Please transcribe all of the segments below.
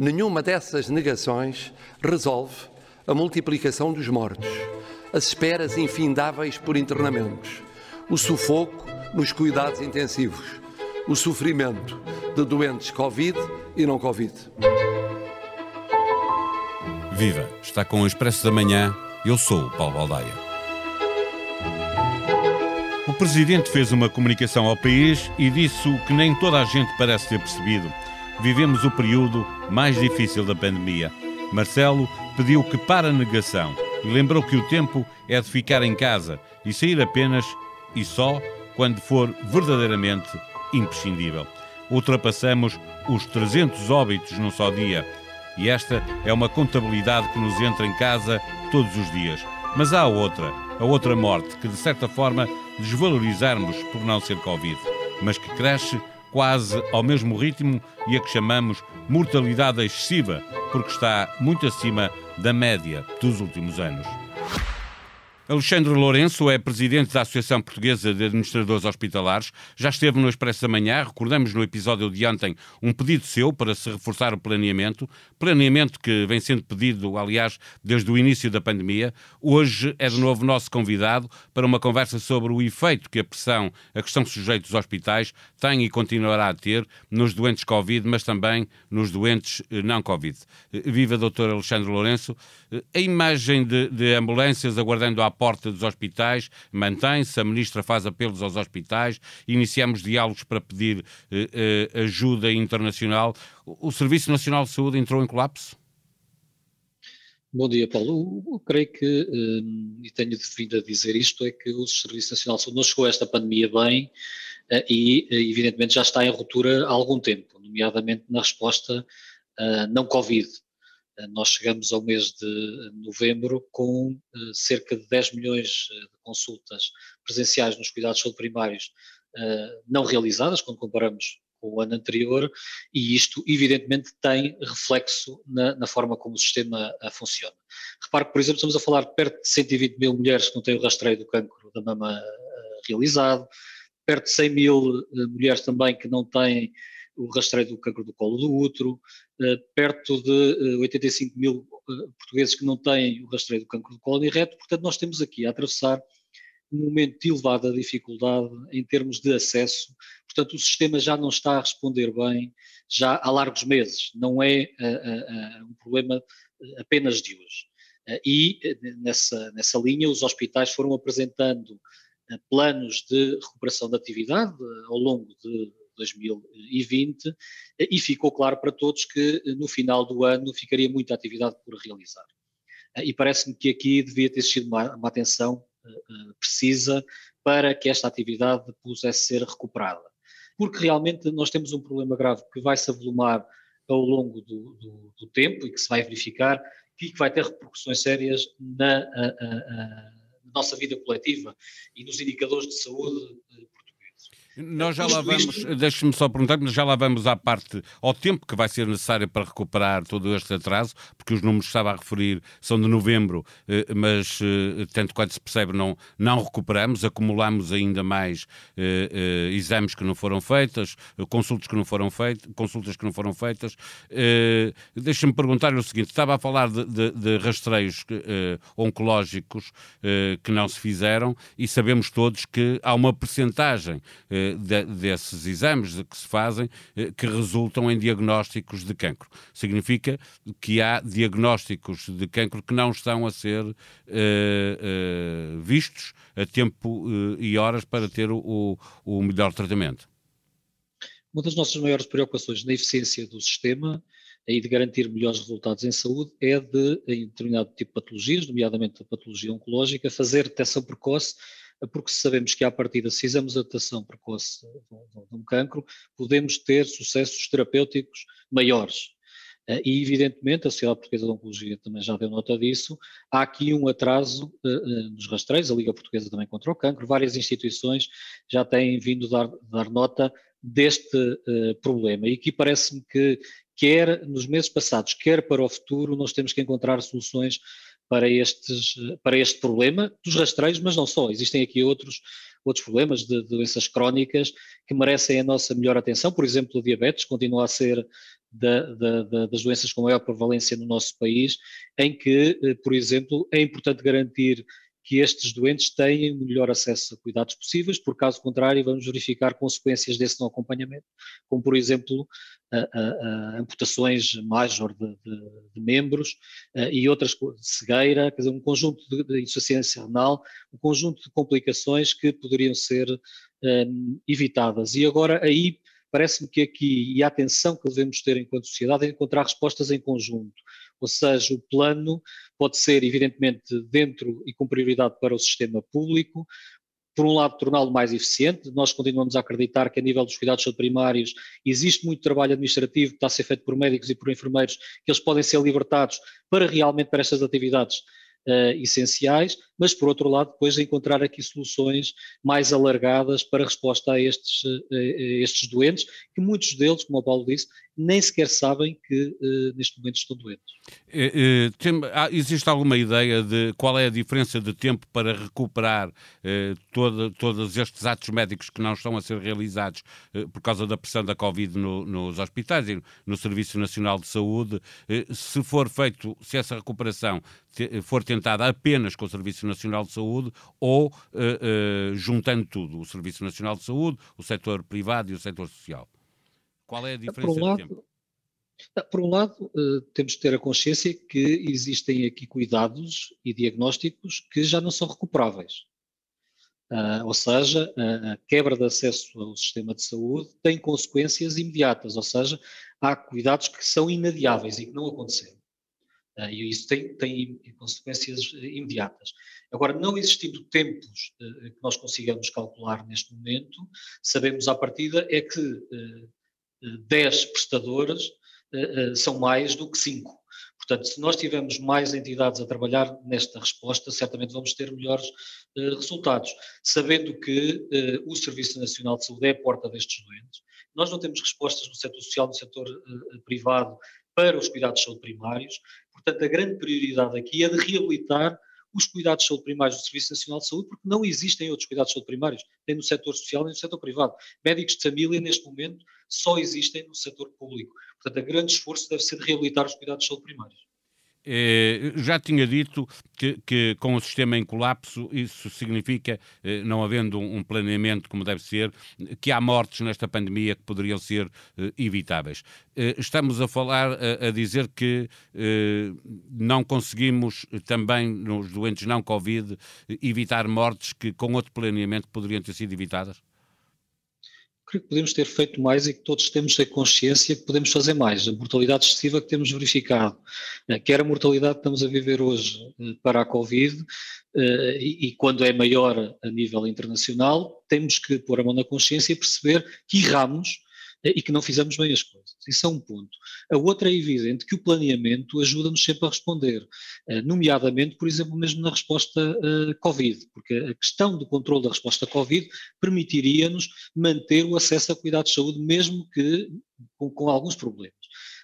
Nenhuma dessas negações resolve a multiplicação dos mortos, as esperas infindáveis por internamentos, o sufoco nos cuidados intensivos, o sofrimento de doentes Covid e não Covid. Viva! Está com o Expresso da Manhã. Eu sou o Paulo Baldaia. O Presidente fez uma comunicação ao país e disse o que nem toda a gente parece ter percebido vivemos o período mais difícil da pandemia. Marcelo pediu que para a negação e lembrou que o tempo é de ficar em casa e sair apenas e só quando for verdadeiramente imprescindível. Ultrapassamos os 300 óbitos num só dia e esta é uma contabilidade que nos entra em casa todos os dias. Mas há outra, a outra morte que de certa forma desvalorizarmos por não ser Covid, mas que cresce quase ao mesmo ritmo e a que chamamos mortalidade excessiva, porque está muito acima da média dos últimos anos. Alexandre Lourenço é presidente da Associação Portuguesa de Administradores Hospitalares. Já esteve no Expresso da Manhã. Recordamos no episódio de ontem um pedido seu para se reforçar o planeamento. Planeamento que vem sendo pedido, aliás, desde o início da pandemia. Hoje é de novo nosso convidado para uma conversa sobre o efeito que a pressão a que estão sujeitos os hospitais tem e continuará a ter nos doentes Covid, mas também nos doentes eh, não Covid. Eh, viva, doutor Alexandre Lourenço. Eh, a imagem de, de ambulâncias aguardando a porta dos hospitais, mantém-se, a Ministra faz apelos aos hospitais, iniciamos diálogos para pedir eh, eh, ajuda internacional. O Serviço Nacional de Saúde entrou em colapso? Bom dia, Paulo. Eu creio que, eh, e tenho vindo a dizer isto, é que o Serviço Nacional de Saúde não chegou a esta pandemia bem e, evidentemente, já está em ruptura há algum tempo, nomeadamente na resposta não Covid. Eh, nós chegamos ao mês de novembro com eh, cerca de 10 milhões eh, de consultas presenciais nos cuidados de saúde primários não realizadas, quando comparamos com o ano anterior, e isto, evidentemente, tem reflexo na, na forma como o sistema funciona. Repare que, por exemplo, estamos a falar de perto de 120 mil mulheres que não têm o rastreio do cancro da mama realizado, perto de 100 mil mulheres também que não têm o rastreio do cancro do colo do útero, eh, perto de 85 eh, mil eh, portugueses que não têm o rastreio do cancro do colo e reto, portanto nós temos aqui a atravessar um momento de elevada dificuldade em termos de acesso, portanto o sistema já não está a responder bem já há largos meses, não é um problema apenas de hoje. E nessa, nessa linha os hospitais foram apresentando planos de recuperação da atividade ao longo de 2020 e ficou claro para todos que eh, no final do ano ficaria muita atividade por realizar. Eh, e parece-me que aqui devia ter sido uma, uma atenção eh, precisa para que esta atividade pudesse ser recuperada. Porque realmente nós temos um problema grave que vai se avolumar ao longo do, do, do tempo e que se vai verificar e que vai ter repercussões sérias na a, a, a, nossa vida coletiva e nos indicadores de saúde nós já lá vamos, deixe-me só perguntar, mas já lá vamos à parte, ao tempo que vai ser necessário para recuperar todo este atraso, porque os números que estava a referir são de novembro, eh, mas eh, tanto quanto se percebe não, não recuperamos, acumulamos ainda mais eh, exames que não foram feitas, consultas que não foram feitas, consultas que não foram feitas. Deixe-me perguntar-lhe o seguinte, estava a falar de, de, de rastreios oncológicos que não se fizeram e sabemos todos que há uma percentagem de, desses exames que se fazem eh, que resultam em diagnósticos de cancro. Significa que há diagnósticos de cancro que não estão a ser uh, uh, vistos a tempo uh, e horas para ter o, o melhor tratamento. Uma das nossas maiores preocupações na eficiência do sistema e de garantir melhores resultados em saúde é de, em determinado tipo de patologias, nomeadamente a patologia oncológica, fazer detecção precoce porque sabemos que à partida, se fizermos a detecção precoce de um cancro, podemos ter sucessos terapêuticos maiores. Eh, e, evidentemente, a Sociedade Portuguesa de Oncologia também já deu nota disso, há aqui um atraso uh, uh, nos rastreios, a Liga Portuguesa também contra o cancro, várias instituições já têm vindo dar, dar nota deste problema. E aqui parece-me que, quer nos meses passados, quer para o futuro, nós temos que encontrar soluções para, estes, para este problema dos rastreios, mas não só, existem aqui outros, outros problemas de, doenças crónicas que merecem a nossa melhor atenção, por exemplo, o diabetes continua a ser da, da, das doenças com maior prevalência no nosso país, em que, por exemplo, é importante garantir que estes doentes têm melhor acesso a cuidados possíveis, por caso contrário, vamos verificar consequências desse não acompanhamento, como por exemplo a, a, a amputações major de, de, de membros a, e outras, cegueira, quer dizer, um conjunto de, de, insuficiência renal, um conjunto de complicações que poderiam ser um, evitadas. E agora aí parece-me que aqui, e a atenção que devemos ter enquanto sociedade é encontrar respostas em conjunto. Ou seja, o plano pode ser, evidentemente, dentro e com prioridade para o sistema público, por um lado, torná-lo mais eficiente. Nós continuamos a acreditar que, a nível dos cuidados primários, existe muito trabalho administrativo que está a ser feito por médicos e por enfermeiros, que eles podem ser libertados para realmente para estas atividades uh, essenciais, mas por outro lado depois encontrar aqui soluções mais alargadas para resposta a estes, a estes doentes, que muitos deles, como o Paulo disse, nem sequer sabem que uh, neste momento estão doentes. É, tem, existe alguma ideia de qual é a diferença de tempo para recuperar todo, todos estes atos médicos que não estão a ser realizados por causa da pressão da Covid no, nos hospitais e no Serviço Nacional de Saúde? se for feito, se essa recuperação for tentada apenas com o Serviço Nacional de Saúde ou juntando tudo, o Serviço Nacional de Saúde, o setor privado e o setor social? Qual é a diferença por um lado, de tempo? Por um lado, temos de ter a consciência que existem aqui cuidados e diagnósticos que já não são recuperáveis. Uh, ou seja, a quebra de acesso ao sistema de saúde tem consequências imediatas, ou seja, há cuidados que são inadiáveis e que não aconteceram. Uh, e isso tem, tem, consequências imediatas. Agora, não existindo tempos uh, que nós consigamos calcular neste momento, sabemos à partida é que 10 prestadoras uh, uh, são mais do que 5. Portanto, se nós tivermos mais entidades a trabalhar nesta resposta, certamente vamos ter melhores uh, resultados, sabendo que o Serviço Nacional de Saúde é a porta destes doentes. Nós não temos respostas no setor social, no setor privado, para os cuidados de saúde primários, portanto, a grande prioridade aqui é de reabilitar os cuidados de saúde primários do Serviço Nacional de Saúde, porque não existem outros cuidados de saúde primários, nem no setor social, nem no setor privado. Médicos de família, neste momento, só existem no setor público. Portanto, a grande esforço deve ser de reabilitar os cuidados de saúde primários. Eh, já tinha dito que, que, com o sistema em colapso, isso significa, eh, não havendo um planeamento como deve ser, que há mortes nesta pandemia que poderiam ser eh, evitáveis. Estamos a falar, a, dizer que não conseguimos também, nos doentes não Covid, evitar mortes que com outro planeamento poderiam ter sido evitadas? Creio que podemos ter feito mais e que todos temos a consciência que podemos fazer mais. A mortalidade excessiva que temos verificado, eh, quer a mortalidade que estamos a viver hoje eh, para a Covid, eh, e quando é maior a nível internacional, temos que pôr a mão na consciência e perceber que erramos e que não fizemos bem as coisas. Isso é um ponto. A outra é evidente que o planeamento ajuda-nos sempre a responder, eh, nomeadamente, por exemplo, mesmo na resposta uh, Covid, porque a questão do controle da resposta Covid permitiria-nos manter o acesso a cuidados de saúde, mesmo que com, com alguns problemas.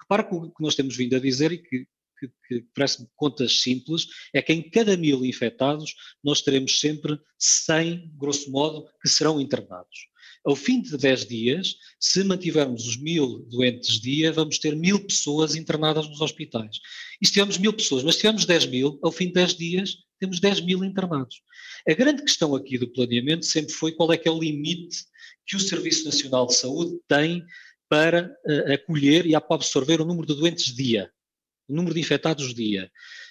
Repara que o que nós temos vindo a dizer e que, que, que parece-me contas simples, é que em cada mil infectados nós teremos sempre 100, grosso modo, que serão internados. Ao fim de 10 dias, se mantivermos os mil doentes dia, vamos ter mil pessoas internadas nos hospitais. E se tivermos mil pessoas, mas se tivermos 10 mil, ao fim de 10 dias, temos 10 mil internados. A grande questão aqui do planeamento sempre foi qual é que é o limite que o Serviço Nacional de Saúde tem para uh, acolher e absorver o número de doentes dia, o número de infectados dia.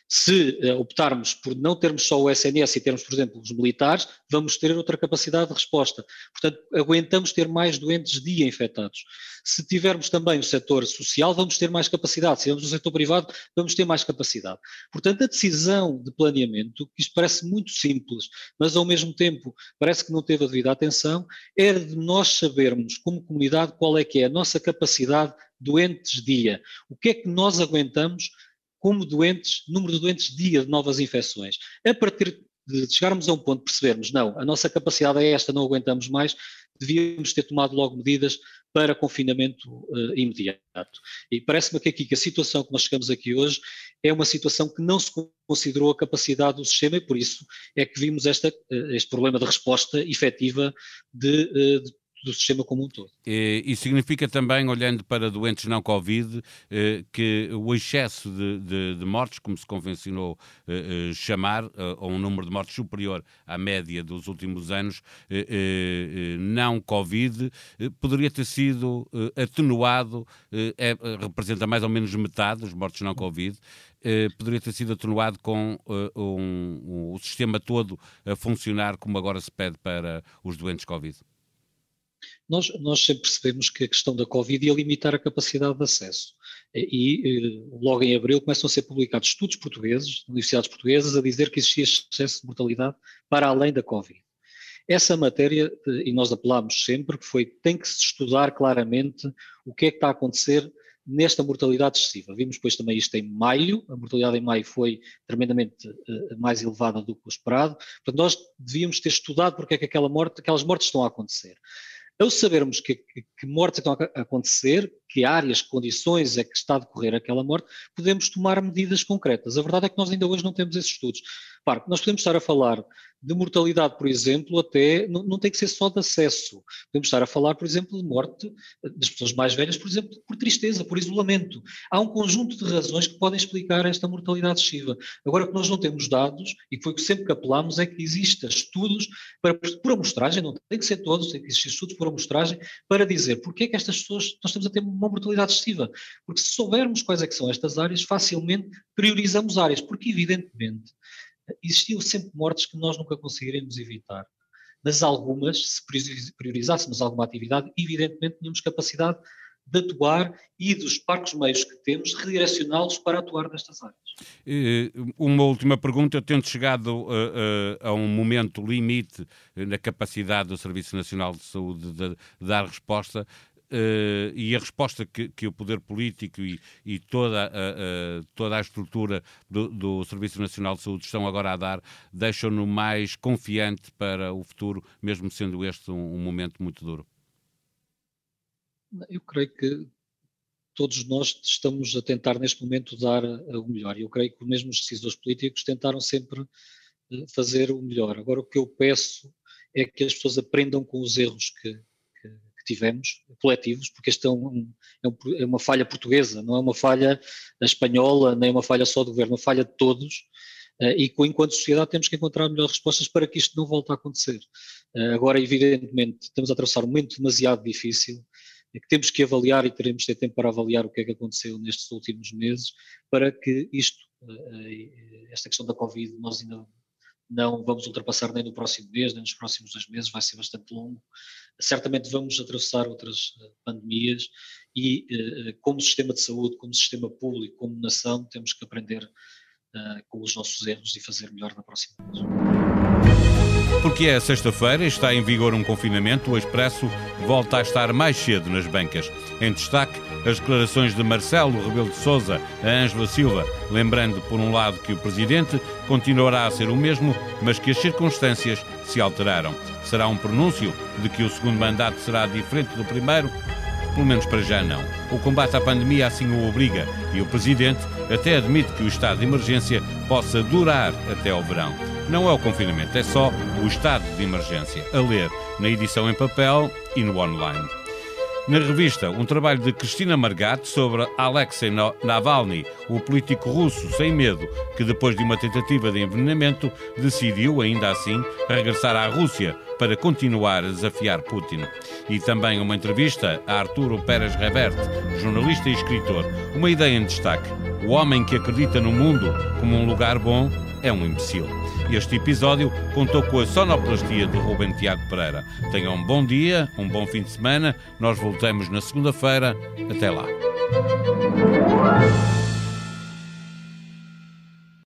Se uh, optarmos por não termos só o SNS e termos, por exemplo, os militares, vamos ter outra capacidade de resposta. Portanto, aguentamos ter mais doentes dia infectados. Se tivermos também o setor social, vamos ter mais capacidade. Se tivermos o setor privado, vamos ter mais capacidade. Portanto, a decisão de planeamento, que isto parece muito simples, mas ao mesmo tempo parece que não teve a devida atenção, é de nós sabermos, como comunidade, qual é que é a nossa capacidade doentes dia. O que é que nós aguentamos como doentes, número de doentes dia de novas infecções. A partir de chegarmos a um ponto percebermos, não, a nossa capacidade é esta, não aguentamos mais, devíamos ter tomado logo medidas para confinamento uh, imediato. E parece-me que aqui que a situação que nós chegamos aqui hoje é uma situação que não se considerou a capacidade do sistema e por isso é que vimos esta, uh, este problema de resposta efetiva de, uh, de do sistema como um todo. E significa também, olhando para doentes não Covid, eh, que o excesso de, de, de mortes, como se convencionou eh, eh, chamar, ou um número de mortes superior à média dos últimos anos, não Covid, poderia ter sido atenuado, é, representa mais ou menos metade dos mortes não Covid, poderia ter sido atenuado com um, um, o sistema todo a funcionar como agora se pede para os doentes Covid? Nós, nós sempre percebemos que a questão da Covid ia limitar a capacidade de acesso. E, e logo em abril começam a ser publicados estudos portugueses, universidades portuguesas, a dizer que existia excesso de mortalidade para além da Covid. Essa matéria, e nós apelámos sempre, que foi tem que se estudar claramente o que é que está a acontecer nesta mortalidade excessiva. Vimos depois também isto em maio, a mortalidade em maio foi tremendamente uh, mais elevada do que o esperado, portanto nós devíamos ter estudado porque é que aquela morte, aquelas mortes estão a acontecer. Ao sabermos que, que, que, mortes estão a acontecer, que áreas, condições é que está a decorrer aquela morte, podemos tomar medidas concretas. A verdade é que nós ainda hoje não temos esses estudos. Claro, nós podemos estar a falar de mortalidade, por exemplo, até não, não, tem que ser só de acesso. Podemos estar a falar, por exemplo, de morte das pessoas mais velhas, por exemplo, por tristeza, por isolamento. Há um conjunto de razões que podem explicar esta mortalidade excessiva. Agora, o que nós não temos dados, e foi o que sempre que apelámos, é que existam estudos para, por amostragem, não tem que ser todos, tem que existir estudos por amostragem, para dizer porque é que estas pessoas, nós estamos a ter uma mortalidade excessiva. Porque se soubermos quais é que são estas áreas, facilmente priorizamos áreas, porque evidentemente existiam sempre mortes que nós nunca conseguiremos evitar. Mas algumas, se priorizássemos alguma atividade, evidentemente tínhamos capacidade de atuar e dos parcos meios que temos, redirecioná-los para atuar nestas áreas. Uma última pergunta, tendo chegado uh, uh, a um momento limite na capacidade do Serviço Nacional de Saúde de, de dar resposta, Uh, e a resposta que, que, o poder político e, e toda, uh, toda a estrutura do, do, Serviço Nacional de Saúde estão agora a dar deixam-no mais confiante para o futuro, mesmo sendo este um, um, momento muito duro? Eu creio que todos nós estamos a tentar neste momento dar o melhor. Eu creio que mesmo os decisores políticos tentaram sempre fazer o melhor. Agora o que eu peço é que as pessoas aprendam com os erros que, tivemos, coletivos, porque este é, é, um, é, uma falha portuguesa, não é uma falha espanhola, nem uma falha só do governo, é uma falha de todos, uh, e que, enquanto sociedade temos que encontrar melhores respostas para que isto não volte a acontecer. Uh, agora, evidentemente, estamos a atravessar um momento demasiado difícil, é que temos que avaliar e teremos de ter tempo para avaliar o que é que aconteceu nestes últimos meses, para que isto, uh, esta questão da Covid, nós ainda não vamos ultrapassar nem no próximo mês, nem nos próximos dois meses, vai ser bastante longo. Certamente vamos atravessar outras eh, pandemias e, eh, como sistema de saúde, como sistema público, como nação, temos que aprender com os nossos erros e fazer melhor na próxima vez. Porque é sexta-feira e está em vigor um confinamento, o Expresso volta a estar mais cedo nas bancas. Em destaque, as declarações de Marcelo Rebelo de Sousa a Ângela Silva, lembrando, por um lado, que o presidente continuará a ser o mesmo, mas que as circunstâncias se alteraram. Será um pronúncio de que o segundo mandato será diferente do primeiro? Pelo menos para já não. O combate à pandemia assim o obriga e o presidente até admite que o estado de emergência possa durar até ao verão. Não é o confinamento, é só o estado de emergência. A ler na edição em papel e no online. Na revista, um trabalho de Cristina Margat sobre Alexei Navalny, o político russo sem medo, que depois de uma tentativa de envenenamento decidiu, ainda assim, regressar à Rússia para continuar a desafiar Putin. E também uma entrevista a Arturo Pérez Reverte, jornalista e escritor. Uma ideia em destaque: o homem que acredita no mundo como um lugar bom é um imbecil. Este episódio contou com a sonoplastia de Rubem Tiago Pereira. Tenham um bom dia, um bom fim de semana. Nós voltamos na segunda-feira. Até lá.